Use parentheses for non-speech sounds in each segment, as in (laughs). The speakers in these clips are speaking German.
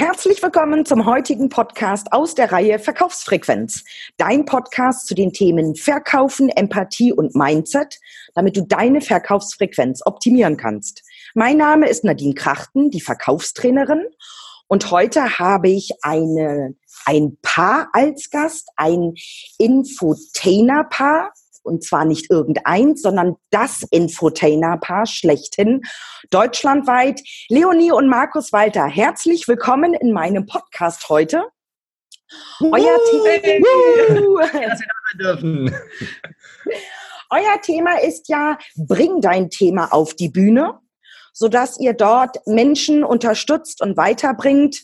Herzlich willkommen zum heutigen Podcast aus der Reihe Verkaufsfrequenz. Dein Podcast zu den Themen Verkaufen, Empathie und Mindset, damit du deine Verkaufsfrequenz optimieren kannst. Mein Name ist Nadine Krachten, die Verkaufstrainerin. Und heute habe ich eine, ein Paar als Gast, ein Infotainer-Paar und zwar nicht irgendeins, sondern das Infotainer-Paar schlechthin, deutschlandweit. Leonie und Markus Walter, herzlich willkommen in meinem Podcast heute. Euer, Thema, (laughs) Euer Thema ist ja, bring dein Thema auf die Bühne, sodass ihr dort Menschen unterstützt und weiterbringt,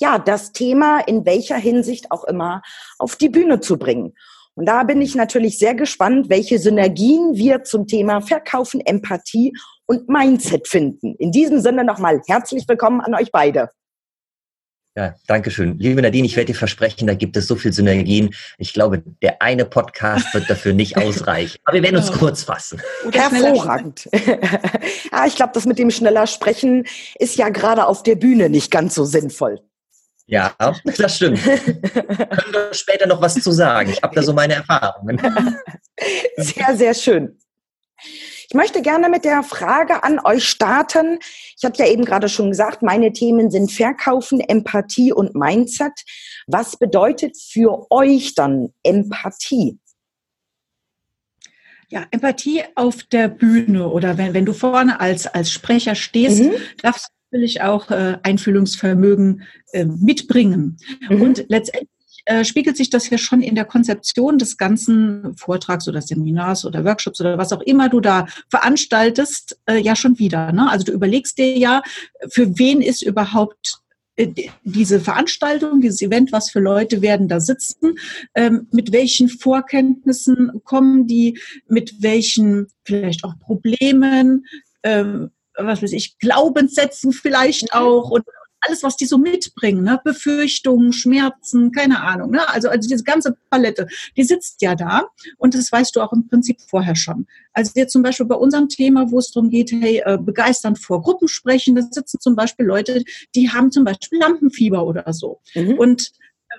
ja, das Thema in welcher Hinsicht auch immer auf die Bühne zu bringen. Und da bin ich natürlich sehr gespannt, welche Synergien wir zum Thema Verkaufen, Empathie und Mindset finden. In diesem Sinne nochmal herzlich willkommen an euch beide. Ja, danke schön. Liebe Nadine, ich werde dir versprechen, da gibt es so viel Synergien. Ich glaube, der eine Podcast wird dafür nicht (laughs) ausreichen. Aber wir werden uns kurz fassen. Hervorragend. ja, (laughs) ich glaube, das mit dem schneller Sprechen ist ja gerade auf der Bühne nicht ganz so sinnvoll. Ja, (laughs) das stimmt. Können wir später noch was zu sagen. Ich habe da so meine Erfahrungen. (laughs) Sehr, sehr schön. Ich möchte gerne mit der Frage an euch starten. Ich habe ja eben gerade schon gesagt, meine Themen sind Verkaufen, Empathie und Mindset. Was bedeutet für euch dann Empathie? Ja, Empathie auf der Bühne oder wenn, wenn du vorne als, als Sprecher stehst, mhm. darfst natürlich auch äh, Einfühlungsvermögen äh, mitbringen. Mhm. Und letztendlich äh, spiegelt sich das ja schon in der Konzeption des ganzen Vortrags oder Seminars oder Workshops oder was auch immer du da veranstaltest, äh, ja schon wieder. Ne? Also du überlegst dir ja, für wen ist überhaupt äh, diese Veranstaltung, dieses Event, was für Leute werden da sitzen, ähm, mit welchen Vorkenntnissen kommen die, mit welchen vielleicht auch Problemen, ähm, was weiß ich, Glaubenssätzen vielleicht mhm. auch und alles, was die so mitbringen, ne? Befürchtungen, Schmerzen, keine Ahnung. Ne? Also, also diese ganze Palette, die sitzt ja da und das weißt du auch im Prinzip vorher schon. Also jetzt zum Beispiel bei unserem Thema, wo es darum geht, hey, äh, begeistern vor Gruppen sprechen, da sitzen zum Beispiel Leute, die haben zum Beispiel Lampenfieber oder so. Mhm. Und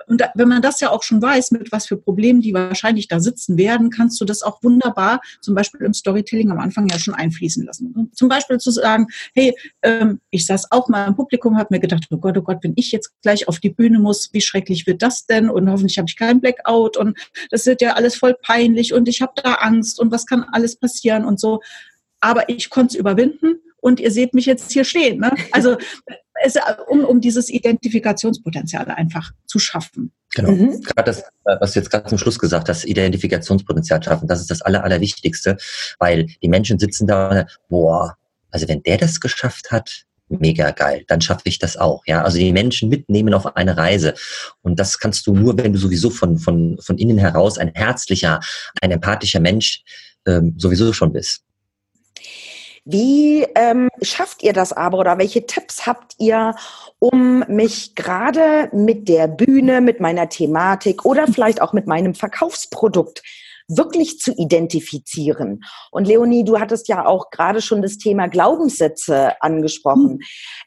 und wenn man das ja auch schon weiß, mit was für Problemen die wahrscheinlich da sitzen werden, kannst du das auch wunderbar zum Beispiel im Storytelling am Anfang ja schon einfließen lassen. Zum Beispiel zu sagen, hey, ähm, ich saß auch mal im Publikum, habe mir gedacht, oh Gott, oh Gott, wenn ich jetzt gleich auf die Bühne muss, wie schrecklich wird das denn? Und hoffentlich habe ich keinen Blackout und das wird ja alles voll peinlich und ich habe da Angst und was kann alles passieren und so. Aber ich konnte es überwinden und ihr seht mich jetzt hier stehen. Ne? Also es, um, um dieses Identifikationspotenzial einfach zu schaffen. Genau. Mhm. Gerade das, äh, was du jetzt gerade zum Schluss gesagt hast, Identifikationspotenzial schaffen, das ist das Aller, Allerwichtigste, weil die Menschen sitzen da, boah, also wenn der das geschafft hat, mega geil, dann schaffe ich das auch. Ja, also die Menschen mitnehmen auf eine Reise. Und das kannst du nur, wenn du sowieso von, von, von innen heraus ein herzlicher, ein empathischer Mensch ähm, sowieso schon bist. Wie ähm, schafft ihr das aber oder welche Tipps habt ihr, um mich gerade mit der Bühne, mit meiner Thematik oder vielleicht auch mit meinem Verkaufsprodukt wirklich zu identifizieren. Und Leonie, du hattest ja auch gerade schon das Thema Glaubenssätze angesprochen.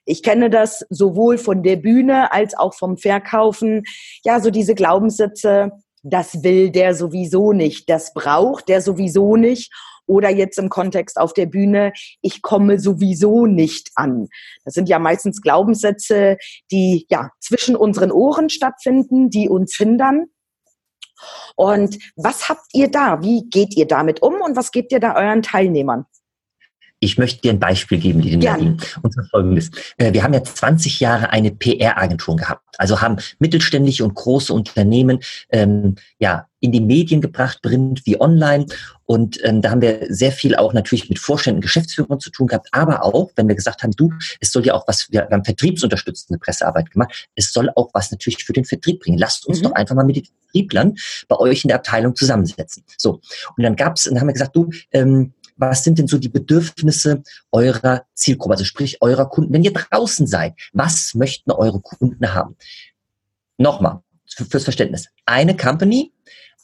Ich kenne das sowohl von der Bühne als auch vom Verkaufen. Ja, so diese Glaubenssätze, das will der sowieso nicht, das braucht der sowieso nicht oder jetzt im Kontext auf der Bühne, ich komme sowieso nicht an. Das sind ja meistens Glaubenssätze, die ja zwischen unseren Ohren stattfinden, die uns hindern. Und was habt ihr da? Wie geht ihr damit um und was gebt ihr da euren Teilnehmern? Ich möchte dir ein Beispiel geben, liebe Nadine. Und zwar folgendes. Äh, wir haben ja 20 Jahre eine PR-Agentur gehabt. Also haben mittelständische und große Unternehmen ähm, ja in die Medien gebracht, print wie online. Und ähm, da haben wir sehr viel auch natürlich mit Vorständen, Geschäftsführern zu tun gehabt, aber auch, wenn wir gesagt haben, du, es soll ja auch was, wir haben vertriebsunterstützende Pressearbeit gemacht, es soll auch was natürlich für den Vertrieb bringen. Lasst uns mhm. doch einfach mal mit den Vertrieblern bei euch in der Abteilung zusammensetzen. So, und dann gab's, dann haben wir gesagt, du, ähm, was sind denn so die Bedürfnisse eurer Zielgruppe, also sprich eurer Kunden, wenn ihr draußen seid, was möchten eure Kunden haben? Nochmal, fürs Verständnis. Eine Company,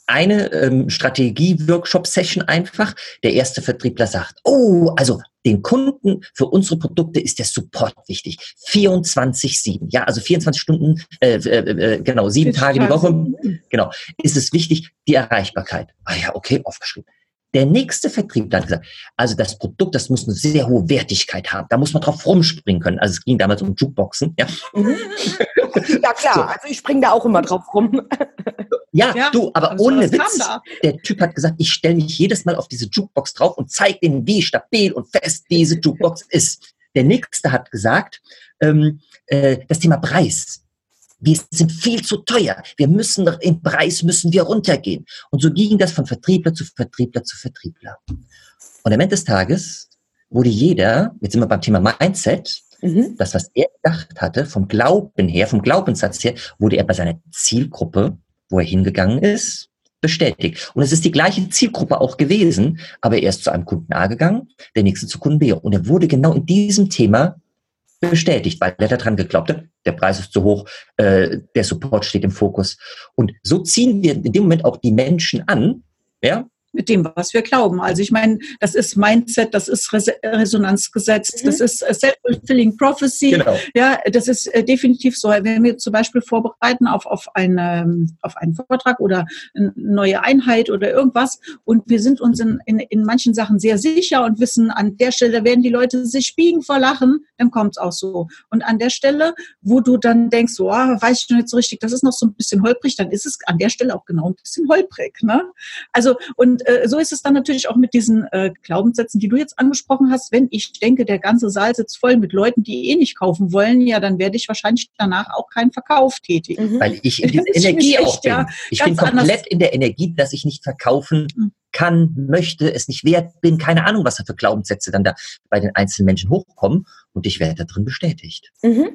eine ähm, Strategie-Workshop-Session einfach. Der erste Vertriebler sagt, oh, also den Kunden für unsere Produkte ist der Support wichtig. 24-7, ja, also 24 Stunden, äh, äh, genau, sieben Tage die Woche, genau, ist es wichtig, die Erreichbarkeit. Ah ja, okay, aufgeschrieben. Der nächste Vertriebler hat gesagt, also das Produkt, das muss eine sehr hohe Wertigkeit haben. Da muss man drauf rumspringen können. Also es ging damals um Jukeboxen. Ja, mhm. ja klar, (laughs) so. also ich springe da auch immer drauf rum. Ja, ja du, aber also ohne Witz. Der Typ hat gesagt, ich stelle mich jedes Mal auf diese Jukebox drauf und zeige denen, wie stabil und fest diese Jukebox ist. Der nächste hat gesagt, ähm, äh, das Thema Preis wir sind viel zu teuer. Wir müssen im Preis müssen wir runtergehen. Und so ging das von Vertriebler zu Vertriebler zu Vertriebler. Und am Ende des Tages wurde jeder, jetzt sind wir beim Thema Mindset, mhm. das, was er gedacht hatte, vom Glauben her, vom Glaubenssatz her, wurde er bei seiner Zielgruppe, wo er hingegangen ist, bestätigt. Und es ist die gleiche Zielgruppe auch gewesen, aber er ist zu einem Kunden A gegangen, der nächste zu Kunden B. Und er wurde genau in diesem Thema bestätigt, weil er daran geglaubt hat, der Preis ist zu hoch, äh, der Support steht im Fokus. Und so ziehen wir in dem Moment auch die Menschen an, ja, mit dem, was wir glauben. Also ich meine, das ist Mindset, das ist Res Resonanzgesetz, mhm. das ist äh, Self-Fulfilling Prophecy. Genau. Ja, das ist äh, definitiv so. Wenn wir zum Beispiel vorbereiten auf, auf, eine, auf einen Vortrag oder eine neue Einheit oder irgendwas und wir sind uns in, in, in manchen Sachen sehr sicher und wissen, an der Stelle werden die Leute sich biegen vor Lachen, dann kommt es auch so. Und an der Stelle, wo du dann denkst, so, ah, weiß ich noch nicht so richtig, das ist noch so ein bisschen holprig, dann ist es an der Stelle auch genau ein bisschen holprig. Ne? Also, und und äh, so ist es dann natürlich auch mit diesen äh, Glaubenssätzen, die du jetzt angesprochen hast. Wenn ich denke, der ganze Saal sitzt voll mit Leuten, die eh nicht kaufen wollen, ja, dann werde ich wahrscheinlich danach auch keinen Verkauf tätigen. Mhm. Weil ich in der Energie auch echt, bin. Ja, ich bin komplett anders. in der Energie, dass ich nicht verkaufen mhm. kann, möchte, es nicht wert bin. Keine Ahnung, was da für Glaubenssätze dann da bei den einzelnen Menschen hochkommen. Und ich werde da drin bestätigt. Mhm.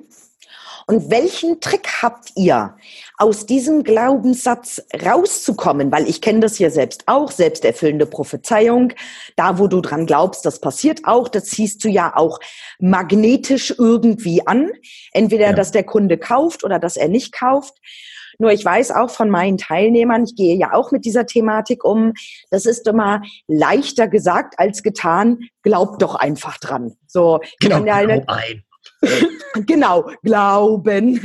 Und welchen Trick habt ihr, aus diesem Glaubenssatz rauszukommen? Weil ich kenne das ja selbst auch, selbsterfüllende Prophezeiung. Da, wo du dran glaubst, das passiert auch. Das ziehst du ja auch magnetisch irgendwie an. Entweder, ja. dass der Kunde kauft oder dass er nicht kauft. Nur ich weiß auch von meinen Teilnehmern, ich gehe ja auch mit dieser Thematik um, das ist immer leichter gesagt als getan. Glaub doch einfach dran. So, genau, ja eine, ein. (laughs) genau, glauben. (laughs)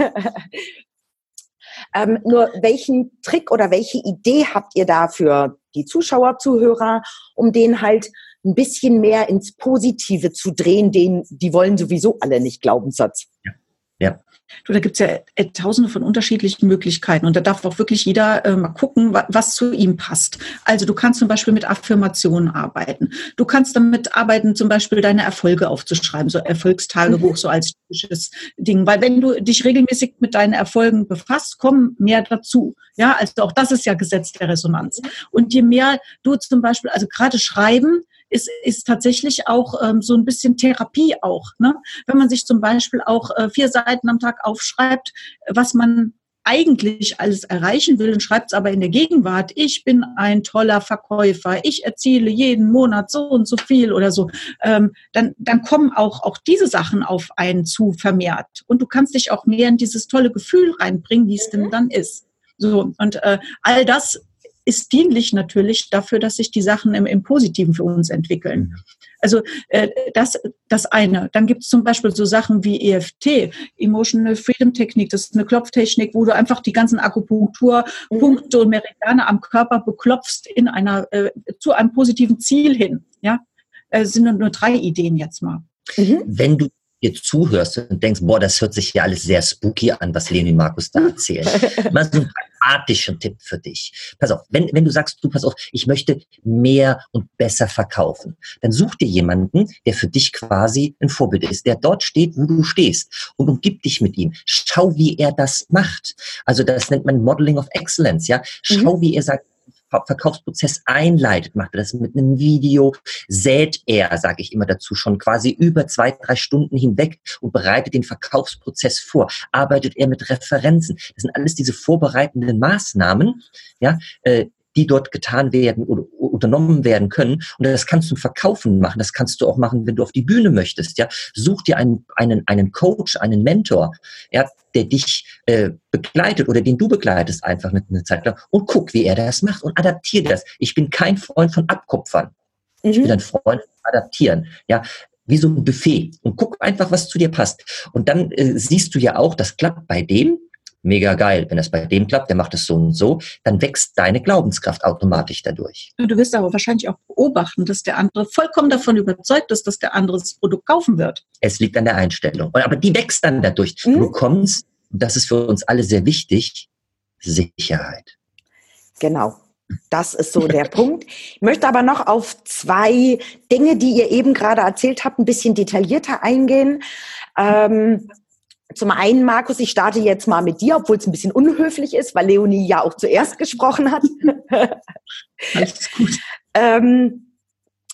ähm, nur welchen Trick oder welche Idee habt ihr da für die Zuschauer, Zuhörer, um den halt ein bisschen mehr ins Positive zu drehen, den, die wollen sowieso alle nicht Glaubenssatz. Ja. Du, da gibt's ja äh, tausende von unterschiedlichen Möglichkeiten und da darf auch wirklich jeder äh, mal gucken, wa was zu ihm passt. Also du kannst zum Beispiel mit Affirmationen arbeiten. Du kannst damit arbeiten, zum Beispiel deine Erfolge aufzuschreiben, so Erfolgstagebuch, mhm. so als typisches Ding. Weil wenn du dich regelmäßig mit deinen Erfolgen befasst, kommen mehr dazu. Ja, also auch das ist ja Gesetz der Resonanz. Und je mehr du zum Beispiel, also gerade schreiben, ist, ist tatsächlich auch ähm, so ein bisschen Therapie auch. Ne? Wenn man sich zum Beispiel auch äh, vier Seiten am Tag aufschreibt, was man eigentlich alles erreichen will und schreibt es aber in der Gegenwart, ich bin ein toller Verkäufer, ich erziele jeden Monat so und so viel oder so, ähm, dann, dann kommen auch, auch diese Sachen auf einen zu vermehrt. Und du kannst dich auch mehr in dieses tolle Gefühl reinbringen, wie es denn mhm. dann ist. So, und äh, all das ist dienlich natürlich dafür, dass sich die Sachen im, im Positiven für uns entwickeln. Mhm. Also äh, das, das eine. Dann gibt es zum Beispiel so Sachen wie EFT, Emotional Freedom Technik. Das ist eine Klopftechnik, wo du einfach die ganzen Akupunkturpunkte mhm. und Meridiane am Körper beklopfst in einer äh, zu einem positiven Ziel hin. Ja, äh, sind nur, nur drei Ideen jetzt mal. Mhm. Wenn du dir zuhörst und denkst, boah, das hört sich ja alles sehr spooky an, was Leni und Markus da erzählen. (laughs) Mal so einen pragmatischen Tipp für dich. Pass auf, wenn, wenn du sagst, du pass auf, ich möchte mehr und besser verkaufen, dann such dir jemanden, der für dich quasi ein Vorbild ist, der dort steht, wo du stehst und umgib dich mit ihm. Schau, wie er das macht. Also das nennt man Modeling of Excellence, ja. Schau, mhm. wie er sagt, Verkaufsprozess einleitet, macht er das mit einem Video, sät er, sage ich immer dazu, schon quasi über zwei, drei Stunden hinweg und bereitet den Verkaufsprozess vor, arbeitet er mit Referenzen. Das sind alles diese vorbereitenden Maßnahmen, ja, äh, die dort getan werden oder unternommen werden können. Und das kannst du Verkaufen machen. Das kannst du auch machen, wenn du auf die Bühne möchtest. Ja, such dir einen, einen, einen Coach, einen Mentor, ja, der dich äh, begleitet oder den du begleitest einfach eine, eine Zeit lang und guck, wie er das macht und adaptiere das. Ich bin kein Freund von Abkupfern. Mhm. Ich bin ein Freund von Adaptieren. Ja, wie so ein Buffet und guck einfach, was zu dir passt. Und dann äh, siehst du ja auch, das klappt bei dem, mega geil. Wenn das bei dem klappt, der macht es so und so, dann wächst deine Glaubenskraft automatisch dadurch. Du wirst aber wahrscheinlich auch beobachten, dass der andere vollkommen davon überzeugt ist, dass der andere das Produkt kaufen wird. Es liegt an der Einstellung. Aber die wächst dann dadurch. Mhm. Du bekommst, das ist für uns alle sehr wichtig, Sicherheit. Genau. Das ist so der (laughs) Punkt. Ich möchte aber noch auf zwei Dinge, die ihr eben gerade erzählt habt, ein bisschen detaillierter eingehen. Ähm, zum einen, Markus, ich starte jetzt mal mit dir, obwohl es ein bisschen unhöflich ist, weil Leonie ja auch zuerst gesprochen hat. (laughs) Alles gut. ähm,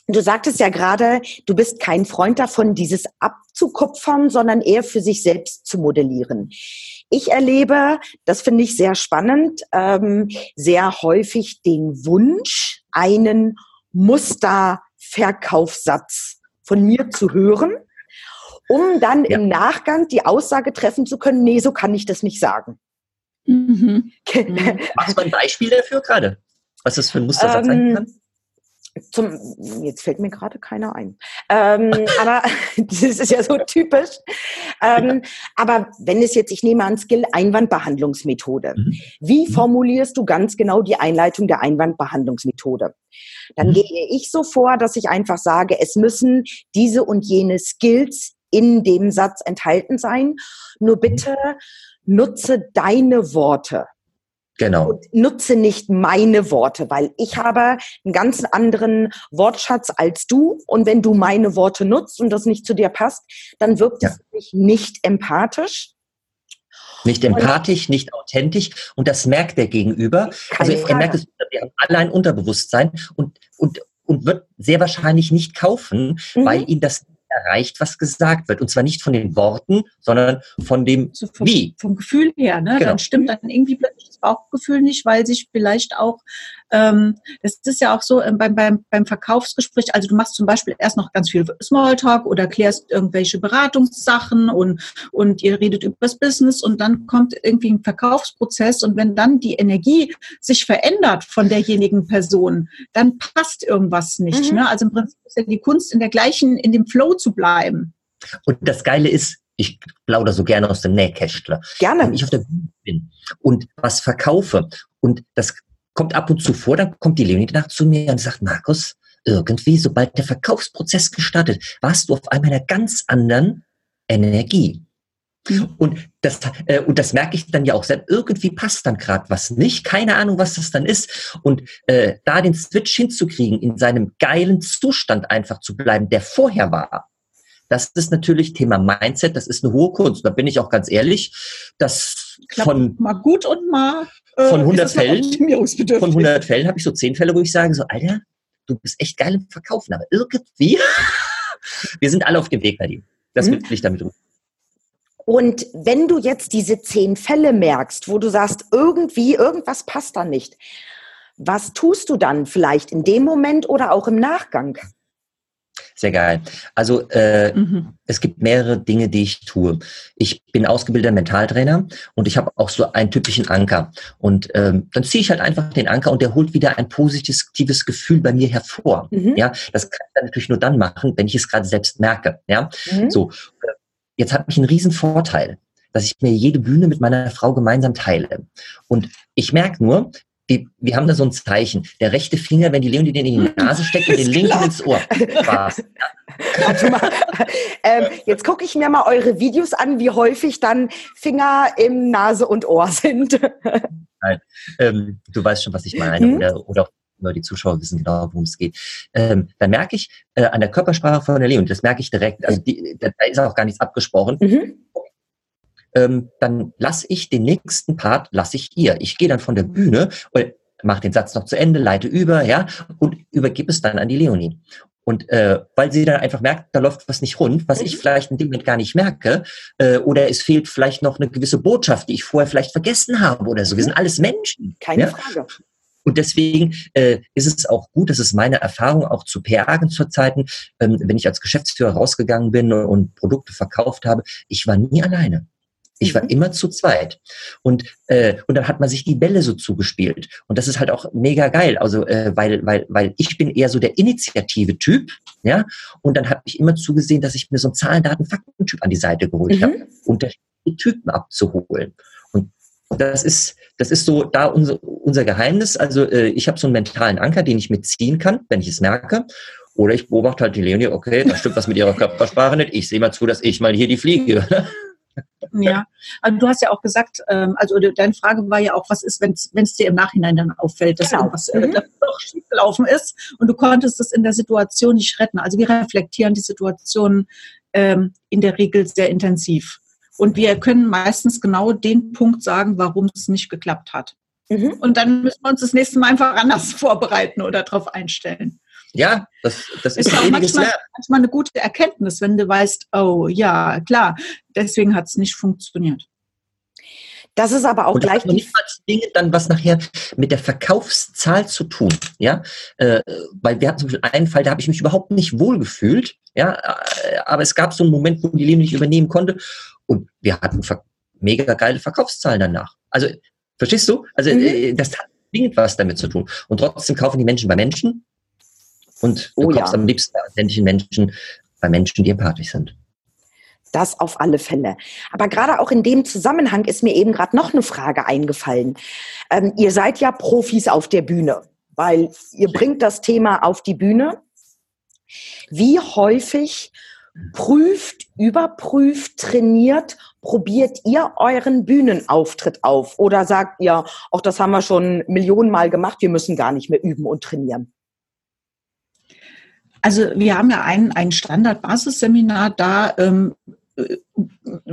du sagtest ja gerade, du bist kein Freund davon, dieses abzukupfern, sondern eher für sich selbst zu modellieren. Ich erlebe, das finde ich sehr spannend, ähm, sehr häufig den Wunsch, einen Musterverkaufssatz von mir zu hören, um dann ja. im Nachgang die Aussage treffen zu können, nee, so kann ich das nicht sagen. Mhm. (laughs) Machst du ein Beispiel dafür gerade? Was das für ein Mustersatz ähm, sein kann? Zum, jetzt fällt mir gerade keiner ein. Ähm, (laughs) aber (laughs) das ist ja so typisch. Ähm, aber wenn es jetzt, ich nehme an Skill Einwandbehandlungsmethode. Mhm. Wie mhm. formulierst du ganz genau die Einleitung der Einwandbehandlungsmethode? Dann mhm. gehe ich so vor, dass ich einfach sage, es müssen diese und jene Skills in dem Satz enthalten sein. Nur bitte nutze deine Worte. Genau. Und nutze nicht meine Worte, weil ich habe einen ganz anderen Wortschatz als du. Und wenn du meine Worte nutzt und das nicht zu dir passt, dann wirkt ja. es nicht empathisch. Nicht empathisch, nicht authentisch. Und das merkt der Gegenüber. Also er merkt es, wir haben alle ein Unterbewusstsein und, und, und wird sehr wahrscheinlich nicht kaufen, mhm. weil ihn das erreicht, was gesagt wird. Und zwar nicht von den Worten, sondern von dem so vom, Wie. Vom Gefühl her. Ne? Genau. Dann stimmt dann irgendwie plötzlich das Bauchgefühl nicht, weil sich vielleicht auch, ähm, das ist ja auch so ähm, beim, beim, beim Verkaufsgespräch, also du machst zum Beispiel erst noch ganz viel Smalltalk oder klärst irgendwelche Beratungssachen und, und ihr redet über das Business und dann kommt irgendwie ein Verkaufsprozess und wenn dann die Energie sich verändert von derjenigen Person, dann passt irgendwas nicht. Mhm. Ne? Also im Prinzip ist ja die Kunst in der gleichen, in dem Flow zu bleiben. Und das Geile ist, ich plaudere so gerne aus dem Nähkästler. Gerne. Wenn ich auf der Bühne bin und was verkaufe und das kommt ab und zu vor, dann kommt die Leonie nach zu mir und sagt, Markus, irgendwie, sobald der Verkaufsprozess gestartet, warst du auf einmal einer ganz anderen Energie. Mhm. Und das, äh, und das merke ich dann ja auch selbst. Irgendwie passt dann gerade was nicht. Keine Ahnung, was das dann ist. Und äh, da den Switch hinzukriegen, in seinem geilen Zustand einfach zu bleiben, der vorher war, das ist natürlich Thema Mindset, das ist eine hohe Kunst. Da bin ich auch ganz ehrlich, das Klappt von mal gut und mal von 100 Fällen, von 100 Fällen habe ich so 10 Fälle, wo ich sage so, Alter, du bist echt geil im Verkaufen, aber irgendwie, (laughs) wir sind alle auf dem Weg, Nadine. Das mhm. will ich damit und wenn du jetzt diese zehn Fälle merkst, wo du sagst, irgendwie, irgendwas passt da nicht, was tust du dann vielleicht in dem Moment oder auch im Nachgang? Sehr geil. Also äh, mhm. es gibt mehrere Dinge, die ich tue. Ich bin ausgebildeter Mentaltrainer und ich habe auch so einen typischen Anker. Und ähm, dann ziehe ich halt einfach den Anker und der holt wieder ein positives Gefühl bei mir hervor. Mhm. Ja, das kann ich dann natürlich nur dann machen, wenn ich es gerade selbst merke. Ja, mhm. so. Jetzt habe ich einen riesen Vorteil, dass ich mir jede Bühne mit meiner Frau gemeinsam teile. Und ich merke nur, wir, wir haben da so ein Zeichen. Der rechte Finger, wenn die Leonie den in die Nase steckt und den linken ins Ohr. Spaß. (laughs) Ähm, jetzt gucke ich mir mal eure Videos an, wie häufig dann Finger im Nase und Ohr sind. (laughs) Nein, ähm, du weißt schon, was ich meine. Hm? Oder, oder nur die Zuschauer wissen genau, worum es geht. Ähm, dann merke ich äh, an der Körpersprache von der Leonie, das merke ich direkt, also die, da ist auch gar nichts abgesprochen. Mhm ähm, dann lasse ich den nächsten Part, lasse ich ihr. Ich gehe dann von der Bühne und mache den Satz noch zu Ende, leite über, ja, und übergebe es dann an die Leonie. Und äh, weil sie dann einfach merkt, da läuft was nicht rund, was ich mhm. vielleicht in dem Moment gar nicht merke, äh, oder es fehlt vielleicht noch eine gewisse Botschaft, die ich vorher vielleicht vergessen habe oder so. Wir sind alles Menschen. Keine ja? Frage. Und deswegen äh, ist es auch gut, das ist meine Erfahrung auch zu PR-Agenturzeiten, ähm, wenn ich als Geschäftsführer rausgegangen bin und Produkte verkauft habe, ich war nie alleine. Ich war mhm. immer zu zweit. Und, äh, und dann hat man sich die Bälle so zugespielt. Und das ist halt auch mega geil. Also, äh, weil, weil, weil ich bin eher so der Initiative-Typ, ja. Und dann habe ich immer zugesehen, dass ich mir so einen Zahlen, Daten, Fakten-Typ an die Seite geholt mhm. habe, unterschiedliche Typen abzuholen. Und das ist, das ist so da unser, unser Geheimnis. Also äh, ich habe so einen mentalen Anker, den ich mitziehen kann, wenn ich es merke. Oder ich beobachte halt die Leonie, okay, da stimmt was mit ihrer Körpersprache nicht. Ich sehe mal zu, dass ich mal hier die fliege. Ja, also du hast ja auch gesagt, ähm, also deine Frage war ja auch, was ist, wenn es dir im Nachhinein dann auffällt, dass genau. irgendwas äh, mhm. doch schiefgelaufen ist und du konntest es in der Situation nicht retten. Also wir reflektieren die Situation ähm, in der Regel sehr intensiv. Und wir können meistens genau den Punkt sagen, warum es nicht geklappt hat. Mhm. Und dann müssen wir uns das nächste Mal einfach anders (laughs) vorbereiten oder darauf einstellen. Ja, das, das ist, ist auch manchmal, manchmal eine gute Erkenntnis, wenn du weißt, oh ja, klar, deswegen hat es nicht funktioniert. Das ist aber auch und gleich nicht mal zwingend dann was nachher mit der Verkaufszahl zu tun, ja, äh, weil wir hatten zum Beispiel einen Fall, da habe ich mich überhaupt nicht wohl gefühlt, ja, äh, aber es gab so einen Moment, wo die Leben nicht übernehmen konnte und wir hatten mega geile Verkaufszahlen danach. Also verstehst du? Also mhm. äh, das hat zwingend was damit zu tun und trotzdem kaufen die Menschen bei Menschen und du oh, kaufst ja. am liebsten bei authentischen Menschen, bei Menschen, die empathisch sind. Das auf alle Fälle. Aber gerade auch in dem Zusammenhang ist mir eben gerade noch eine Frage eingefallen. Ähm, ihr seid ja Profis auf der Bühne, weil ihr bringt das Thema auf die Bühne. Wie häufig prüft, überprüft, trainiert, probiert ihr euren Bühnenauftritt auf? Oder sagt ihr, auch das haben wir schon Millionenmal gemacht, wir müssen gar nicht mehr üben und trainieren? Also wir haben ja ein, ein Standard-Basisseminar, da ähm, äh,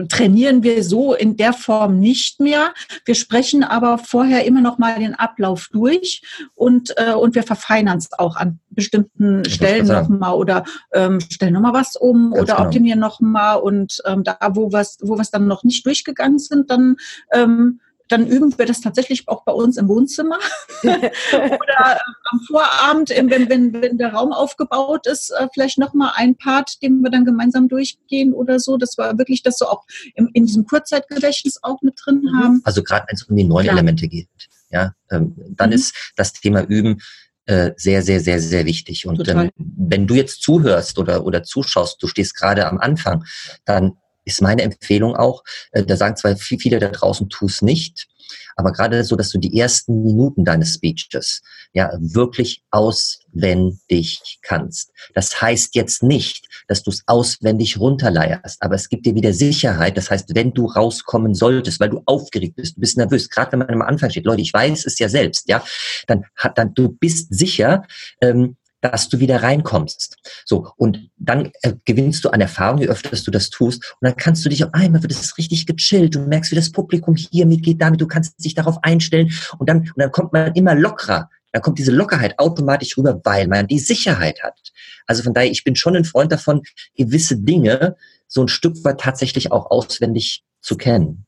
trainieren wir so in der Form nicht mehr. Wir sprechen aber vorher immer noch mal den Ablauf durch und, äh, und wir verfeinern es auch an bestimmten ich Stellen noch mal oder ähm, stellen noch mal was um Ganz oder genau. optimieren noch mal und ähm, da, wo wir wo was dann noch nicht durchgegangen sind, dann ähm, dann üben wir das tatsächlich auch bei uns im Wohnzimmer (laughs) oder äh, am Vorabend, wenn, wenn, wenn der Raum aufgebaut ist, äh, vielleicht nochmal ein Part, den wir dann gemeinsam durchgehen oder so. Das war wirklich, dass so auch im, in diesem Kurzzeitgedächtnis auch mit drin mhm. haben. Also gerade wenn es um die neuen Klar. Elemente geht, ja, ähm, dann mhm. ist das Thema Üben äh, sehr, sehr, sehr, sehr wichtig. Und ähm, wenn du jetzt zuhörst oder, oder zuschaust, du stehst gerade am Anfang, dann ist meine Empfehlung auch. Äh, da sagen zwar viele da draußen, tu es nicht, aber gerade so, dass du die ersten Minuten deines Speeches ja wirklich auswendig kannst. Das heißt jetzt nicht, dass du es auswendig runterleierst, aber es gibt dir wieder Sicherheit. Das heißt, wenn du rauskommen solltest, weil du aufgeregt bist, du bist nervös, gerade wenn man am Anfang steht, Leute, ich weiß es ja selbst, ja, dann hat dann du bist sicher, ähm, dass du wieder reinkommst. So, und dann äh, gewinnst du an Erfahrung, je öfter du das tust. Und dann kannst du dich auf einmal wird es richtig gechillt. Du merkst, wie das Publikum hier mitgeht damit, du kannst dich darauf einstellen. Und dann, und dann kommt man immer lockerer. Dann kommt diese Lockerheit automatisch rüber, weil man die Sicherheit hat. Also von daher, ich bin schon ein Freund davon, gewisse Dinge so ein Stück weit tatsächlich auch auswendig zu kennen.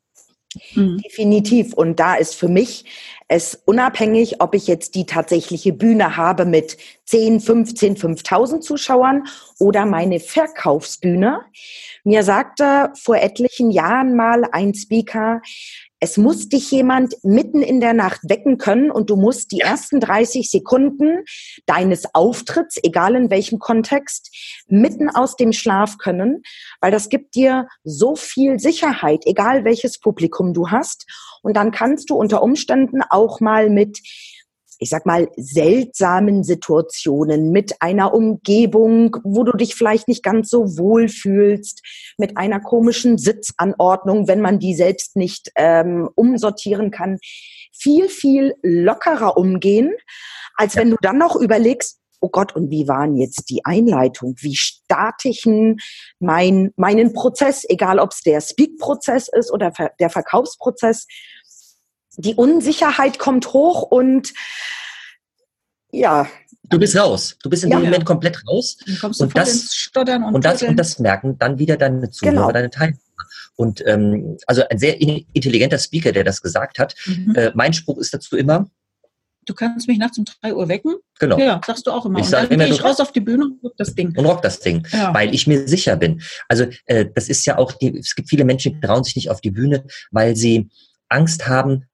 Mhm. Definitiv. Und da ist für mich es unabhängig, ob ich jetzt die tatsächliche Bühne habe mit 10, 15, 5000 Zuschauern oder meine Verkaufsbühne. Mir sagte vor etlichen Jahren mal ein Speaker, es muss dich jemand mitten in der Nacht wecken können und du musst die ersten 30 Sekunden deines Auftritts, egal in welchem Kontext, mitten aus dem Schlaf können, weil das gibt dir so viel Sicherheit, egal welches Publikum du hast. Und dann kannst du unter Umständen auch mal mit ich sag mal, seltsamen Situationen, mit einer Umgebung, wo du dich vielleicht nicht ganz so wohl fühlst, mit einer komischen Sitzanordnung, wenn man die selbst nicht ähm, umsortieren kann, viel, viel lockerer umgehen, als wenn du dann noch überlegst, oh Gott, und wie waren jetzt die Einleitung? Wie starte ich mein, meinen Prozess, egal ob es der Speak-Prozess ist oder der Verkaufsprozess? die Unsicherheit kommt hoch und ja. Du bist raus. Du bist in ja. dem Moment komplett raus. Und das, Stottern und, und das und das merken dann wieder deine Zuhörer, genau. deine Teilnehmer. Und ähm, also ein sehr intelligenter Speaker, der das gesagt hat. Mhm. Äh, mein Spruch ist dazu immer: Du kannst mich nachts um drei Uhr wecken. Genau. Ja, sagst du auch immer. Ich und dann immer, gehe ich raus auf die Bühne und rock das Ding. und rock das Ding, Ja. weil ich mir sicher bin. Also äh, das ist ja auch, die, es gibt viele Menschen, die trauen sich nicht auf die Bühne, weil sie Angst haben,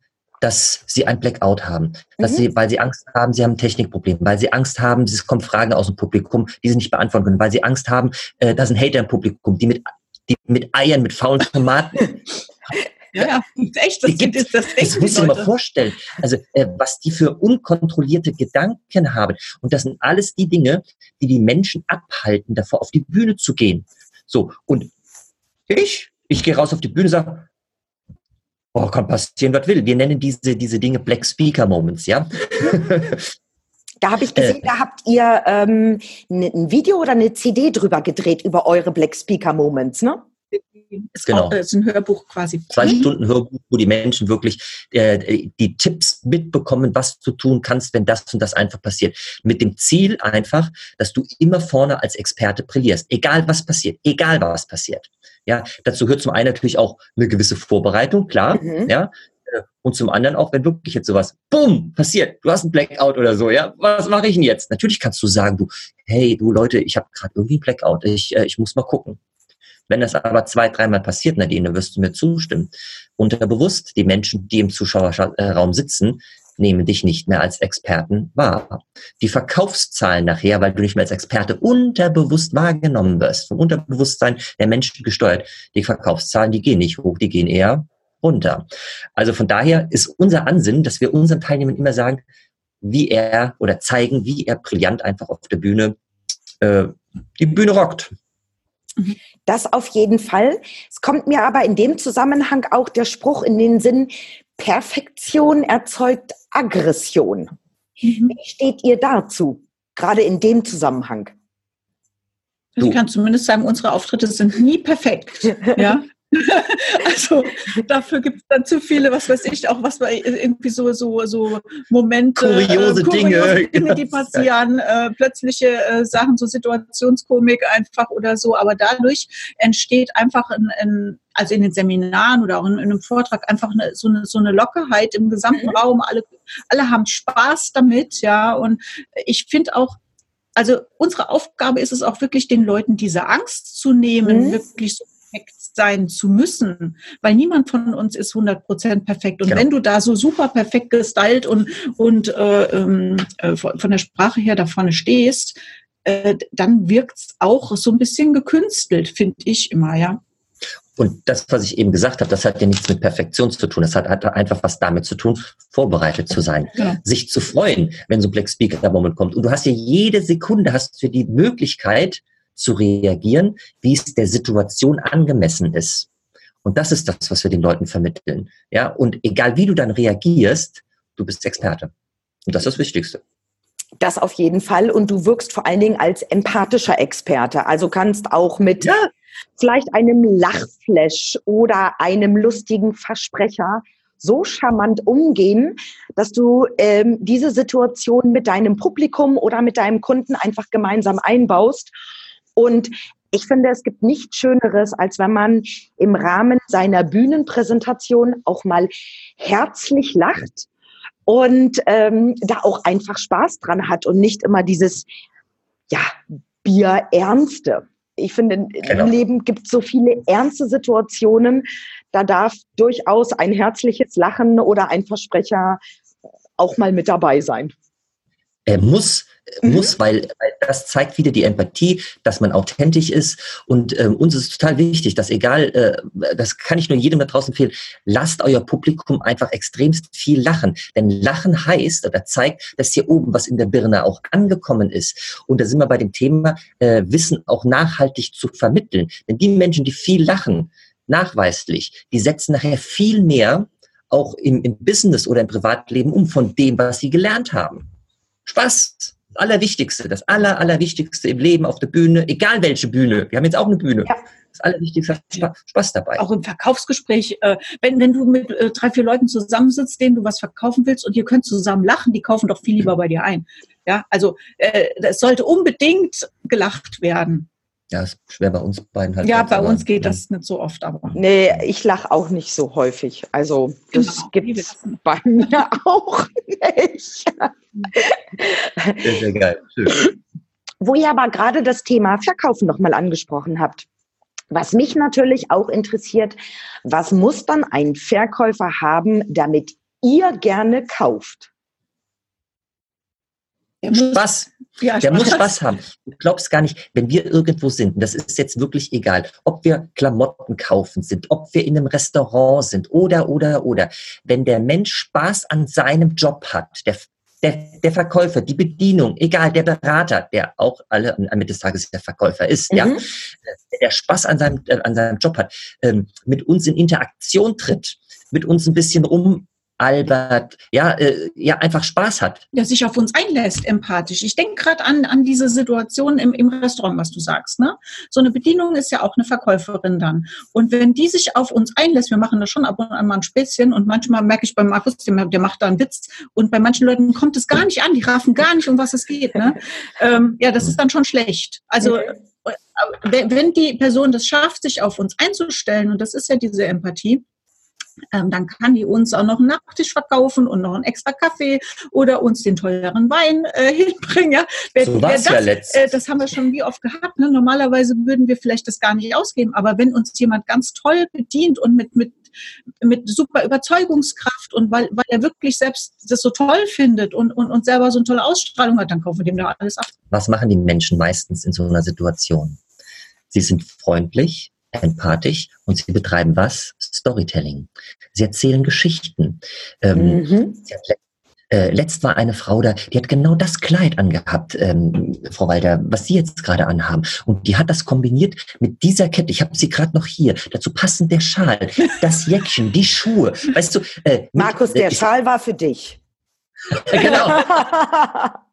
dass sie ein Blackout haben, dass Mhm. sie, weil sie Angst haben, sie haben ein Technikproblem, weil sie Angst haben, es kommen Fragen aus dem Publikum, die sie nicht beantworten können, weil sie Angst haben, äh, da sind Hater im Publikum, die mit, die mit Eiern, mit faulen Tomaten (laughs) Ja, ja. (laughs) Echt, das, ist das Das denken muss die ich mal vorstellen. Also, äh, was die für unkontrollierte Gedanken haben. Und das sind alles die Dinge, die die Menschen abhalten, davor auf die Bühne zu gehen. So, und ich, ich gehe raus auf die Bühne und sage, oh, kann passieren, was will. Wir nennen diese, diese Dinge Black Speaker Moments, ja? Da habe ich gesehen, da habt ihr ähm, ein Video oder eine CD drüber gedreht über eure Black Speaker Moments, ne? Ist, Genau. äh, ist ein Hörbuch quasi. Zwei. Stunden Hörbuch, wo die Menschen wirklich äh, die Tipps mitbekommen, was du tun kannst, wenn das und das einfach passiert. Mit dem Ziel einfach, dass du immer vorne als Experte brillierst. Egal was passiert, egal was passiert. Ja, dazu gehört zum einen natürlich auch eine gewisse Vorbereitung, klar. Mhm. Ja. Äh, Und zum anderen auch, wenn wirklich jetzt sowas, bumm, passiert, du hast einen Blackout oder so, ja, was mache ich denn jetzt? Natürlich kannst du sagen, du, hey, du Leute, ich habe gerade irgendwie einen Blackout, ich, äh, ich muss mal gucken. Wenn das aber zwei, dreimal passiert, Nadine, wirst du mir zustimmen. Unterbewusst, die Menschen, die im Zuschauerraum sitzen, nehmen dich nicht mehr als Experten wahr. Die Verkaufszahlen nachher, weil du nicht mehr als Experte unterbewusst wahrgenommen wirst, vom Unterbewusstsein der Menschen gesteuert, die Verkaufszahlen, die gehen nicht hoch, die gehen eher runter. Also von daher ist unser Ansinnen, dass wir unseren Teilnehmern immer sagen, wie er oder zeigen, wie er brillant einfach auf der Bühne äh, die Bühne rockt. Das auf jeden Fall. Es kommt mir aber in dem Zusammenhang auch der Spruch in den Sinn, Perfektion erzeugt Aggression. Mhm. Wie steht ihr dazu? Gerade in dem Zusammenhang. Also Ich Du. kann zumindest sagen, unsere Auftritte sind nie perfekt. Ja. (laughs) (laughs) Also dafür gibt es dann zu viele, was weiß ich, auch was bei irgendwie so so so Momente, Kuriose Dinge. Dinge, die passieren, äh, plötzliche äh, Sachen, so Situationskomik einfach oder so. Aber dadurch entsteht einfach ein, ein also in den Seminaren oder auch in, in einem Vortrag einfach eine, so, eine, so eine Lockerheit im gesamten Mhm. Raum. Alle, alle haben Spaß damit, ja. Und ich finde auch, also unsere Aufgabe ist es auch wirklich, den Leuten diese Angst zu nehmen, Mhm. wirklich so perfekt sein zu müssen, weil niemand von uns ist 100% perfekt. Und Genau. wenn du da so super perfekt gestylt und, und äh, ähm, äh, von der Sprache her da vorne stehst, äh, dann wirkt's auch so ein bisschen gekünstelt, finde ich immer, ja. Und das, was ich eben gesagt habe, das hat ja nichts mit Perfektion zu tun. Das hat, einfach was damit zu tun, vorbereitet zu sein, Genau. sich zu freuen, wenn so ein Black Speaker Moment kommt. Und du hast ja jede Sekunde hast du die Möglichkeit zu reagieren, wie es der Situation angemessen ist. Und das ist das, was wir den Leuten vermitteln. Ja, und egal wie du dann reagierst, du bist Experte. Und das ist das Wichtigste. Das auf jeden Fall. Und du wirkst vor allen Dingen als empathischer Experte. Also kannst auch mit Ja. vielleicht einem Lachflash oder einem lustigen Versprecher so charmant umgehen, dass du ähm, diese Situation mit deinem Publikum oder mit deinem Kunden einfach gemeinsam einbaust. Und ich finde, es gibt nichts Schöneres, als wenn man im Rahmen seiner Bühnenpräsentation auch mal herzlich lacht und ähm, da auch einfach Spaß dran hat und nicht immer dieses, ja, Bierernste. Ich finde, Genau. im Leben gibt es so viele ernste Situationen, da darf durchaus ein herzliches Lachen oder ein Versprecher auch mal mit dabei sein. Er muss, Mhm. muss, weil, weil das zeigt wieder die Empathie, dass man authentisch ist. Und ähm, uns ist total wichtig, dass egal, äh, das kann ich nur jedem da draußen empfehlen, lasst euer Publikum einfach extremst viel lachen. Denn Lachen heißt oder zeigt, dass hier oben was in der Birne auch angekommen ist. Und da sind wir bei dem Thema, äh, Wissen auch nachhaltig zu vermitteln. Denn die Menschen, die viel lachen, nachweislich, die setzen nachher viel mehr auch im, im Business oder im Privatleben um von dem, was sie gelernt haben. Spaß. Das Allerwichtigste, das Aller, Allerwichtigste im Leben, auf der Bühne, egal welche Bühne. Wir haben jetzt auch eine Bühne. Ja. Das Allerwichtigste, Spa- Spaß dabei. Auch im Verkaufsgespräch, äh, wenn, wenn du mit äh, drei, vier Leuten zusammensitzt, denen du was verkaufen willst und ihr könnt zusammen lachen, die kaufen doch viel lieber bei dir ein. Ja, also äh, es sollte unbedingt gelacht werden. Ja, ist schwer bei uns beiden halt. Ja, bei uns geht das nicht so oft, aber. Nee, ich lache auch nicht so häufig. Also, das genau, gibt es bei mir (laughs) auch nicht. Sehr, sehr geil. Schön. Wo ihr aber gerade das Thema Verkaufen nochmal angesprochen habt. Was mich natürlich auch interessiert, was muss dann ein Verkäufer haben, damit ihr gerne kauft? Spaß. Ja, der muss Spaß haben. Du glaubst gar nicht, wenn wir irgendwo sind, das ist jetzt wirklich egal, ob wir Klamotten kaufen sind, ob wir in einem Restaurant sind oder, oder, oder. Wenn der Mensch Spaß an seinem Job hat, der, der, der Verkäufer, die Bedienung, egal, der Berater, der auch alle am Ende des Tages der Verkäufer ist, mhm. ja, der Spaß an seinem, äh, an seinem Job hat, ähm, mit uns in Interaktion tritt, mit uns ein bisschen rum albert, ja, äh, ja, einfach Spaß hat. Der sich auf uns einlässt, empathisch. Ich denke gerade an, an diese Situation im, im Restaurant, was du sagst. Ne? So eine Bedienung ist ja auch eine Verkäuferin dann. Und wenn die sich auf uns einlässt, wir machen das schon ab und an mal ein Späßchen und manchmal merke ich beim Markus, der, der macht da einen Witz und bei manchen Leuten kommt es gar nicht an, die raffen gar nicht, um was es geht. Ne? (laughs) ähm, ja, das ist dann schon schlecht. Also äh, wenn die Person das schafft, sich auf uns einzustellen, und das ist ja diese Empathie, ähm, dann kann die uns auch noch einen Nachtisch verkaufen und noch einen extra Kaffee oder uns den teuren Wein äh, (laughs) hinbringen. Ja. Wer, so wer das, ja. Äh, das haben wir schon wie oft gehabt. Ne? Normalerweise würden wir vielleicht das gar nicht ausgeben, aber wenn uns jemand ganz toll bedient und mit, mit, mit super Überzeugungskraft und weil, weil er wirklich selbst das so toll findet und, und, und selber so eine tolle Ausstrahlung hat, dann kaufen wir dem da alles ab. Was machen die Menschen meistens in so einer Situation? Sie sind freundlich, empathisch und sie betreiben was? Storytelling. Sie erzählen Geschichten. Ähm, mhm. hat, äh, letzt war eine Frau da, die hat genau das Kleid angehabt, ähm, Frau Walter, was Sie jetzt gerade anhaben. Und die hat das kombiniert mit dieser Kette. Ich habe sie gerade noch hier. Dazu passend der Schal, das Jäckchen, die Schuhe. Weißt du, äh, Markus, der Schal war für dich. genau. (laughs)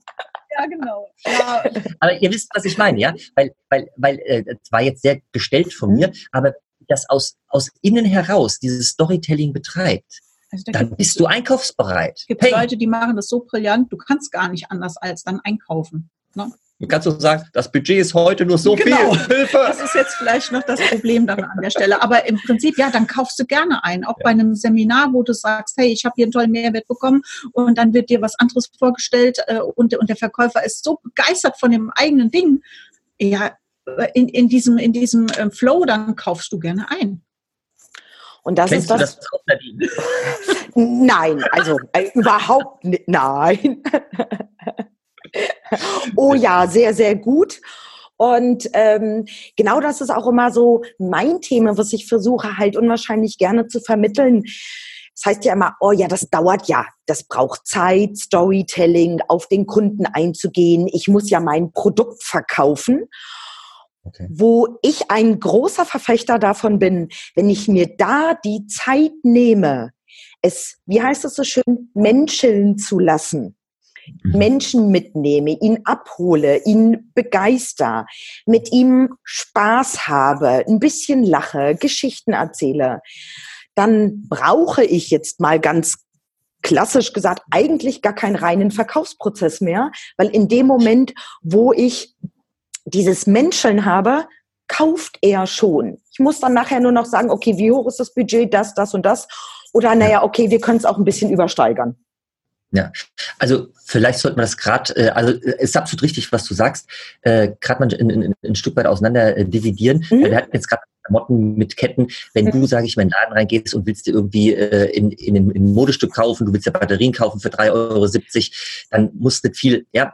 Ja, genau. Ja. (laughs) Aber ihr wisst, was ich meine, ja? Weil, weil, weil, äh, das war jetzt sehr gestellt von mir, aber das aus, aus innen heraus, dieses Storytelling betreibt, also da dann bist du einkaufsbereit. Es gibt hey. Leute, die machen das so brillant, du kannst gar nicht anders als dann einkaufen. Ne? Du kannst doch sagen, das Budget ist heute nur so genau. viel. (laughs) Hilfe! Das ist jetzt vielleicht noch das Problem dann an der Stelle. Aber im Prinzip, ja, dann kaufst du gerne ein. Auch ja. bei einem Seminar, wo du sagst, hey, ich habe hier einen tollen Mehrwert bekommen und dann wird dir was anderes vorgestellt äh, und, und der Verkäufer ist so begeistert von dem eigenen Ding. Ja, in, in diesem, in diesem äh, Flow, dann kaufst du gerne ein. Und das Kennst ist das. das (laughs) nein, also äh, überhaupt nicht. Nein. (laughs) (laughs) oh ja, sehr, sehr gut. Und ähm, genau das ist auch immer so mein Thema, was ich versuche halt unwahrscheinlich gerne zu vermitteln. Das heißt ja immer, oh ja, das dauert ja, das braucht Zeit, Storytelling, auf den Kunden einzugehen. Ich muss ja mein Produkt verkaufen. Okay. Wo ich ein großer Verfechter davon bin, wenn ich mir da die Zeit nehme, es, wie heißt es so schön, menscheln zu lassen. Mhm. Menschen mitnehme, ihn abhole, ihn begeister, mit ihm Spaß habe, ein bisschen lache, Geschichten erzähle, dann brauche ich jetzt mal ganz klassisch gesagt eigentlich gar keinen reinen Verkaufsprozess mehr, weil in dem Moment, wo ich dieses Menscheln habe, kauft er schon. Ich muss dann nachher nur noch sagen, okay, wie hoch ist das Budget, das, das und das. Oder naja, okay, wir können es auch ein bisschen übersteigern. Ja, also vielleicht sollte man das gerade, äh, also es äh, ist absolut richtig, was du sagst, äh, gerade mal ein, ein, ein, Stück weit auseinander äh, dividieren. Mhm. Wir hatten jetzt gerade Klamotten mit Ketten. Wenn mhm. du, sage ich mal, in den Laden reingehst und willst dir irgendwie äh, in, in, in ein Modestück kaufen, du willst ja Batterien kaufen für 3,70 Euro, dann musst du viel, ja,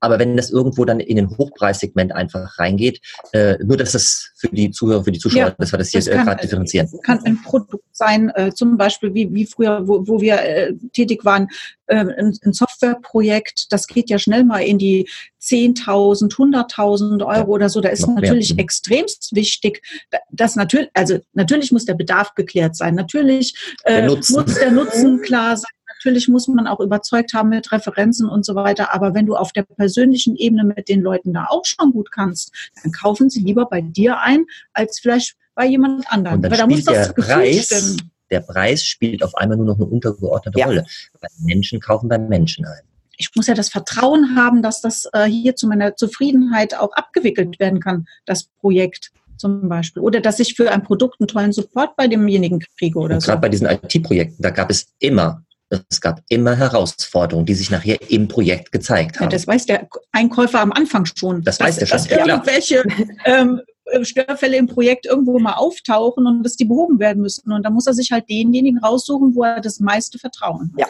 aber wenn das irgendwo dann in den Hochpreissegment einfach reingeht, äh, nur dass das für die Zuhörer, für die Zuschauer, ja, dass wir das hier äh, gerade differenzieren. kann ein Produkt sein, äh, zum Beispiel wie, wie früher, wo, wo wir äh, tätig waren, äh, ein, ein Softwareprojekt, das geht ja schnell mal in die 10.000, 100.000 Euro ja, oder so. Da ist natürlich mehr. Extremst wichtig, dass natürlich, also natürlich muss der Bedarf geklärt sein. Natürlich äh, der muss der Nutzen klar sein. Natürlich muss man auch überzeugt haben mit Referenzen und so weiter. Aber wenn du auf der persönlichen Ebene mit den Leuten da auch schon gut kannst, dann kaufen sie lieber bei dir ein, als vielleicht bei jemand anderem. Und dann Weil da muss das der Preis, stimmen. Der Preis spielt auf einmal nur noch eine untergeordnete ja. Rolle. Weil Menschen kaufen beim Menschen ein. ich muss ja das Vertrauen haben, dass das äh, hier zu meiner Zufriedenheit auch abgewickelt werden kann, das Projekt zum Beispiel. Oder dass ich für ein Produkt einen tollen Support bei demjenigen kriege oder Und so. Gerade bei diesen IT-Projekten, da gab es immer es gab immer Herausforderungen, die sich nachher im Projekt gezeigt haben. Ja, das weiß der Einkäufer am Anfang schon. Das weiß der schon. Dass ja, irgendwelche ähm, Störfälle im Projekt irgendwo mal auftauchen und dass die behoben werden müssen. Und da muss er sich halt denjenigen raussuchen, wo er das meiste Vertrauen hat. Ja.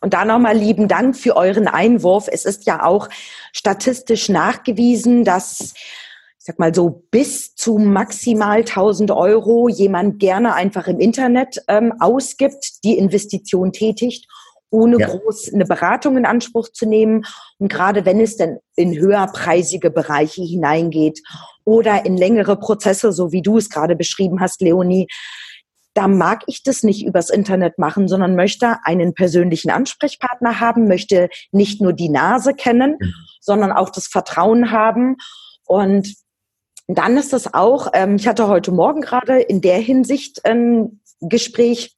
Und da nochmal lieben Dank für euren Einwurf. Es ist ja auch statistisch nachgewiesen, dass ich sag mal so, bis zu maximal 1000 Euro jemand gerne einfach im Internet ähm, ausgibt, die Investition tätigt, ohne ja. groß eine Beratung in Anspruch zu nehmen. Und gerade wenn es denn in höherpreisige Bereiche hineingeht oder in längere Prozesse, so wie du es gerade beschrieben hast, Leonie, da mag ich das nicht übers Internet machen, sondern möchte einen persönlichen Ansprechpartner haben, möchte nicht nur die Nase kennen, mhm. sondern auch das Vertrauen haben. Und dann ist es auch, ähm, ich hatte heute Morgen gerade in der Hinsicht ein Gespräch,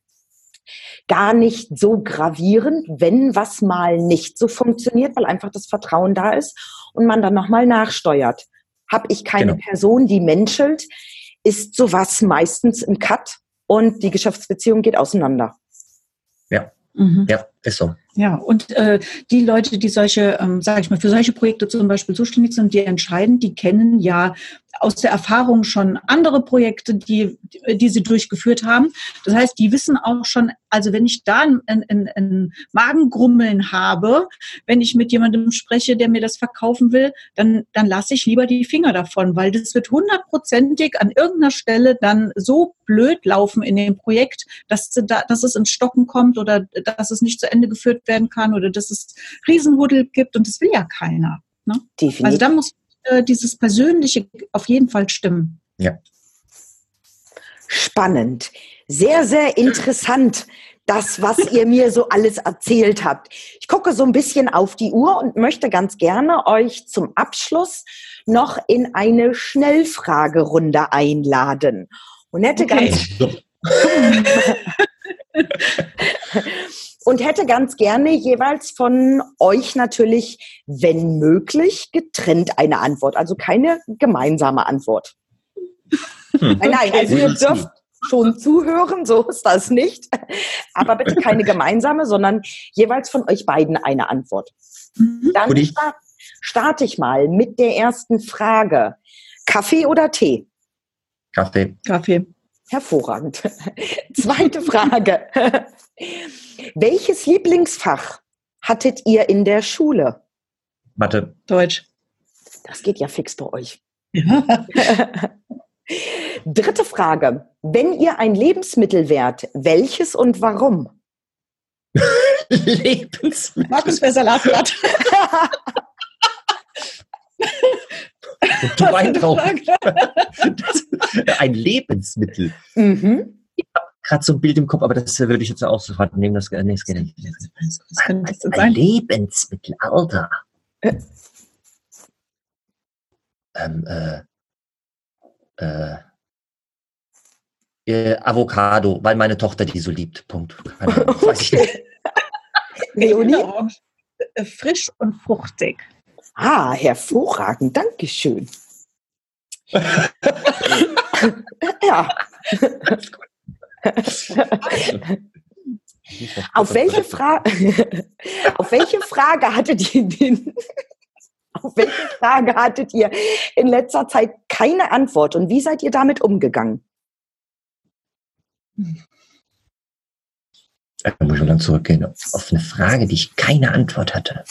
gar nicht so gravierend, wenn was mal nicht so funktioniert, weil einfach das Vertrauen da ist und man dann nochmal nachsteuert. Habe ich keine genau. Person, die menschelt, ist sowas meistens im Cut und die Geschäftsbeziehung geht auseinander. Ja, mhm. ja, ist so. Ja, und äh, die Leute, die solche, ähm, sage ich mal, für solche Projekte zum Beispiel zuständig sind, die entscheiden, die kennen ja aus der Erfahrung schon andere Projekte, die, die sie durchgeführt haben. Das heißt, die wissen auch schon, also wenn ich da ein, ein, ein Magengrummeln habe, wenn ich mit jemandem spreche, der mir das verkaufen will, dann, dann lasse ich lieber die Finger davon, weil das wird hundertprozentig an irgendeiner Stelle dann so blöd laufen in dem Projekt, dass, da, dass es ins Stocken kommt oder dass es nicht zu Ende geführt werden kann oder dass es Riesenhuddel gibt und das will ja keiner. Ne? Definitiv. Also da muss äh, dieses Persönliche auf jeden Fall stimmen. Ja. Spannend. Sehr, sehr interessant, das, was (laughs) ihr mir so alles erzählt habt. Ich gucke so ein bisschen auf die Uhr und möchte ganz gerne euch zum Abschluss noch in eine Schnellfragerunde einladen. Und hätte okay. ganz (laughs) (laughs) und hätte ganz gerne jeweils von euch natürlich, wenn möglich, getrennt eine Antwort. Also keine gemeinsame Antwort. Hm. Nein, nein, also ihr dürft schon zuhören, so ist das nicht. Aber bitte keine gemeinsame, sondern jeweils von euch beiden eine Antwort. Mhm. Dann start, starte ich mal mit der ersten Frage. Kaffee oder Tee? Kaffee. Kaffee. Hervorragend. (laughs) Zweite Frage. Welches Lieblingsfach hattet ihr in der Schule? Mathe. Deutsch. Das geht ja fix bei euch. Ja. (laughs) Dritte Frage. Wenn ihr ein Lebensmittel wärt, welches und warum? (laughs) Lebensmittel. Markus, wer Salatblatt? du (laughs) Weintrauben. ein Lebensmittel. Mhm. Ich habe gerade so ein Bild im Kopf, aber das würde ich jetzt auch sofort nehmen. Das, nee, das, geht nicht. das könnte das ein, ein Lebensmittel, Alter. Äh. Ähm, äh, äh, äh, Avocado, weil meine Tochter die so liebt. Punkt. Keine Ahnung, (laughs) weiß ich nicht. Leonie? Genau. Frisch und fruchtig. Ah, hervorragend. Dankeschön. (laughs) ja. (laughs) auf welche Frage, (laughs) auf welche Frage hattet ihr den, (laughs) auf welche Frage hattet ihr in letzter Zeit keine Antwort und wie seid ihr damit umgegangen? Da muss ich dann zurückgehen. Auf eine Frage, die ich keine Antwort hatte.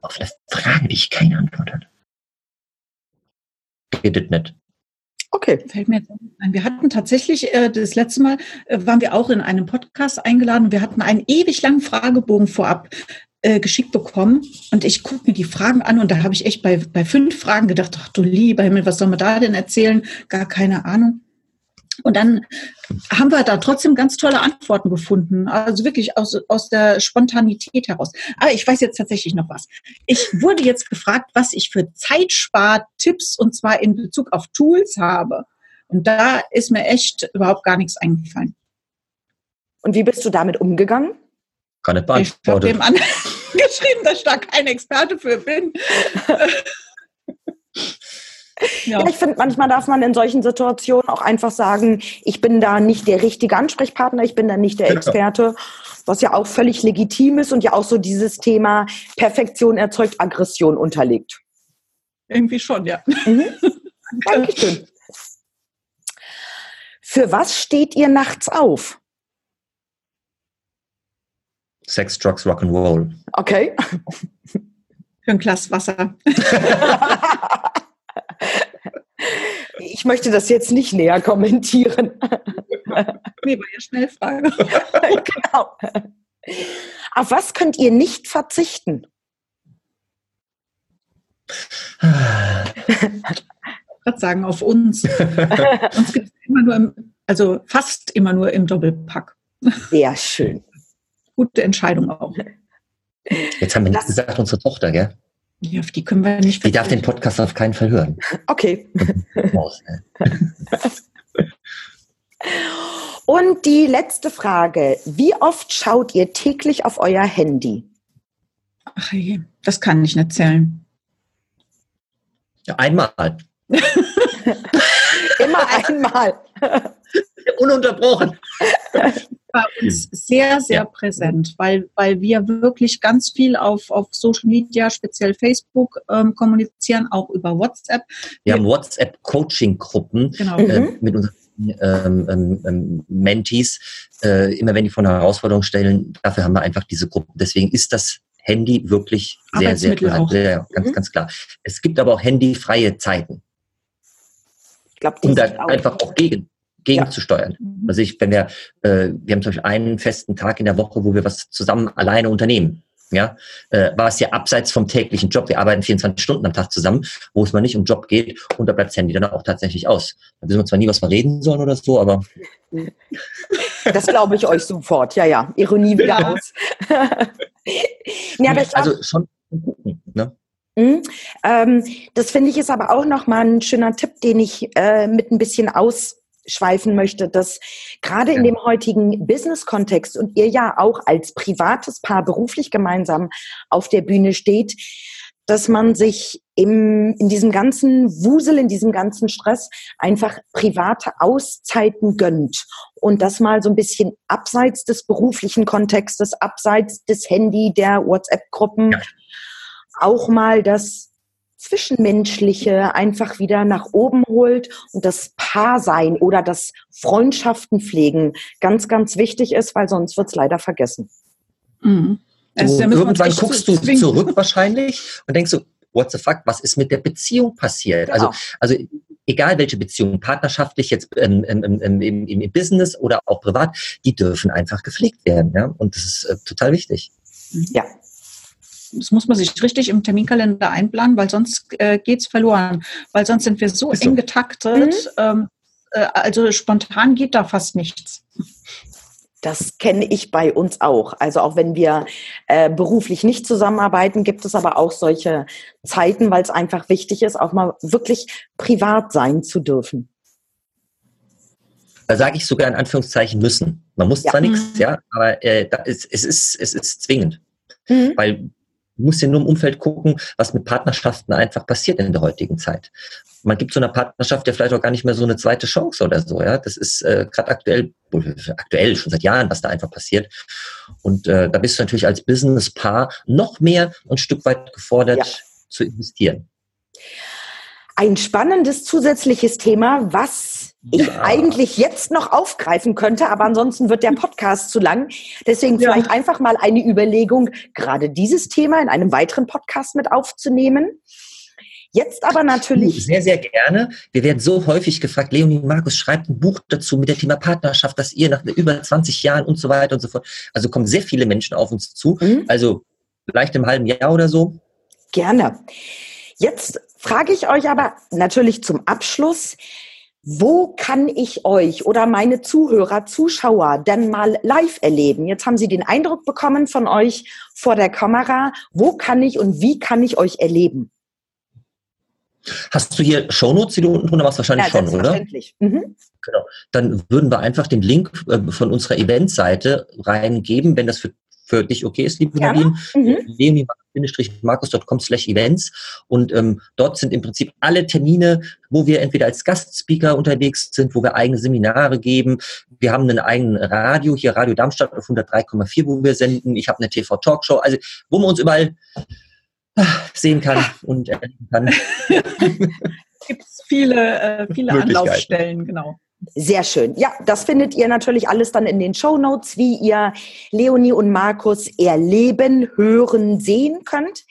Auf eine Frage, die ich keine Antwort hatte. Geht es nicht. Okay. Fällt mir ein. Wir hatten tatsächlich, äh, das letzte Mal äh, waren wir auch in einem Podcast eingeladen. Wir hatten einen ewig langen Fragebogen vorab äh, geschickt bekommen. Und ich gucke mir die Fragen an und da habe ich echt bei, bei fünf Fragen gedacht, ach du lieber Himmel, was soll man da denn erzählen? Gar keine Ahnung. Und dann haben wir da trotzdem ganz tolle Antworten gefunden. Also wirklich aus, aus der Spontanität heraus. Aber ich weiß jetzt tatsächlich noch was. Ich wurde jetzt gefragt, was ich für Zeitspartipps und zwar in Bezug auf Tools habe. Und da ist mir echt überhaupt gar nichts eingefallen. Und wie bist du damit umgegangen? Gar nicht beantwortet. (laughs) geschrieben, dass ich da kein Experte für bin. (laughs) Ja. ja. ich finde, manchmal darf man in solchen Situationen auch einfach sagen, ich bin da nicht der richtige Ansprechpartner, ich bin da nicht der Experte, was ja auch völlig legitim ist und ja auch so dieses Thema Perfektion erzeugt Aggression unterliegt. Irgendwie schon, ja. Mhm. Dankeschön. Für was steht ihr nachts auf? Sex, Drugs, Rock'n'Roll. Okay. Für ein Glas Wasser. (laughs) ich möchte das jetzt nicht näher kommentieren. (laughs) nee, war ja Schnellfrage. (laughs) genau. Auf was könnt ihr nicht verzichten? gerade sagen, auf uns. (laughs) uns gibt es immer nur im, also fast immer nur im Doppelpack. Sehr schön. Gute Entscheidung auch. Jetzt haben wir nicht gesagt, unsere Tochter, gell? Ja, auf die können wir nicht. Die darf den Podcast auf keinen Fall hören. Okay. (laughs) Und die letzte Frage. Wie oft schaut ihr täglich auf euer Handy? Ach je, das kann ich nicht zählen. Ja, einmal. (laughs) Immer einmal. (laughs) Ununterbrochen. (laughs) Bei uns sehr, sehr ja. präsent, weil, weil wir wirklich ganz viel auf, auf Social Media, speziell Facebook, ähm, kommunizieren, auch über WhatsApp. Wir, wir haben WhatsApp-Coaching-Gruppen genau. äh, mhm. mit unseren ähm, ähm, ähm, Mentees. Äh, immer wenn die vor einer Herausforderung stellen, dafür haben wir einfach diese Gruppen. Deswegen ist das Handy wirklich sehr, sehr, sehr, sehr ganz, mhm. ganz klar. Es gibt aber auch handyfreie Zeiten. Ich glaube, um da einfach auch gegen gegenzusteuern. Ja. Mhm. Also ich, wenn wir, äh, wir haben zum Beispiel einen festen Tag in der Woche, wo wir was zusammen alleine unternehmen. Ja, äh, was ja abseits vom täglichen Job. Wir arbeiten 24 Stunden am Tag zusammen, wo es mal nicht um Job geht und da bleibt das Handy dann auch tatsächlich aus. Da wissen wir zwar nie, was wir reden sollen oder so, aber. (laughs) Das glaube ich euch sofort. Ja, ja. Ironie wieder aus. (laughs) ja, aber also schon. Ne? Mhm. Ähm, das finde ich ist aber auch nochmal ein schöner Tipp, den ich äh, mit ein bisschen ausschweifen möchte, dass gerade in dem heutigen Business-Kontext und ihr ja auch als privates Paar beruflich gemeinsam auf der Bühne steht, dass man sich im, in diesem ganzen Wusel, in diesem ganzen Stress einfach private Auszeiten gönnt. Und das mal so ein bisschen abseits des beruflichen Kontextes, abseits des Handy, der WhatsApp-Gruppen, ja. auch mal das Zwischenmenschliche einfach wieder nach oben holt und das Paarsein oder das Freundschaften pflegen ganz, ganz wichtig ist, weil sonst wird es leider vergessen. Mhm. Also, irgendwann guckst du zwingen. zurück wahrscheinlich und denkst so, what the fuck, was ist mit der Beziehung passiert? Genau. Also, also egal welche Beziehung, partnerschaftlich jetzt ähm, ähm, im, im, im, Business oder auch privat, die dürfen einfach gepflegt werden. Ja? Und das ist äh, total wichtig. Ja, das muss man sich richtig im Terminkalender einplanen, weil sonst äh, geht es verloren. Weil sonst sind wir so, so. eng getaktet. Mhm. Ähm, äh, also spontan geht da fast nichts. Das kenne ich bei uns auch. Also auch wenn wir äh, beruflich nicht zusammenarbeiten, gibt es aber auch solche Zeiten, weil es einfach wichtig ist, auch mal wirklich privat sein zu dürfen. Da sage ich sogar in Anführungszeichen müssen. Man muss ja. zwar nichts, mhm. ja, aber äh, ist, es, ist, es ist zwingend. Mhm. Weil Du musst ja nur im Umfeld gucken, was mit Partnerschaften einfach passiert in der heutigen Zeit. Man gibt so einer Partnerschaft ja vielleicht auch gar nicht mehr so eine zweite Chance oder so. Ja, das ist äh, gerade aktuell, aktuell schon seit Jahren, was da einfach passiert. Und äh, da bist du natürlich als Business-Paar noch mehr ein Stück weit gefordert ja. zu investieren. Ein spannendes zusätzliches Thema, was ich ja. eigentlich jetzt noch aufgreifen könnte, aber ansonsten wird der Podcast zu lang. Deswegen ja. vielleicht einfach mal eine Überlegung, gerade dieses Thema in einem weiteren Podcast mit aufzunehmen. Jetzt aber natürlich. Sehr, sehr gerne. Wir werden so häufig gefragt, Leonie Markus schreibt ein Buch dazu mit dem Thema Partnerschaft, dass ihr nach über 20 Jahren und so weiter und so fort. Also kommen sehr viele Menschen auf uns zu. Mhm. Also vielleicht im halben Jahr oder so. Gerne. Jetzt frage ich euch aber natürlich zum Abschluss, wo kann ich euch oder meine Zuhörer, Zuschauer denn mal live erleben? Jetzt haben Sie den Eindruck bekommen von euch vor der Kamera. Wo kann ich und wie kann ich euch erleben? Hast du hier Shownotes, die du unten drunter machst? Wahrscheinlich ja, schon, oder? Mhm. Genau. Dann würden wir einfach den Link äh, von unserer Eventseite reingeben, wenn das für für dich okay ist, liebe. Nadine, mhm. leonie-markus.com slash events. Und ähm, dort sind im Prinzip alle Termine, wo wir entweder als Gastspeaker unterwegs sind, wo wir eigene Seminare geben. Wir haben einen eigenen Radio, hier Radio Darmstadt auf 103,4, wo wir senden. Ich habe eine TV-Talkshow, also wo man uns überall ah, sehen kann und erleben kann. (laughs) Gibt es viele, äh, viele Anlaufstellen, genau. Sehr schön. Ja, das findet ihr natürlich alles dann in den Show Notes, wie ihr Leonie und Markus erleben, hören, sehen könnt.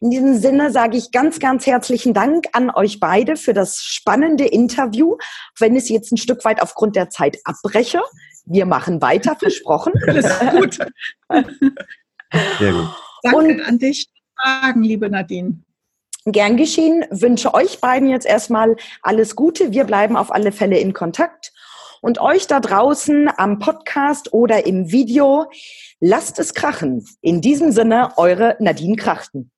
In diesem Sinne sage ich ganz, ganz herzlichen Dank an euch beide für das spannende Interview, wenn ich es jetzt ein Stück weit aufgrund der Zeit abbreche. Wir machen weiter, (laughs) versprochen. Alles gut. (laughs) Sehr gut. Danke und, an dich. Fragen, liebe Nadine. Gern geschehen. Wünsche euch beiden jetzt erstmal alles Gute. Wir bleiben auf alle Fälle in Kontakt. Und euch da draußen am Podcast oder im Video, lasst es krachen. In diesem Sinne, eure Nadine Krachten.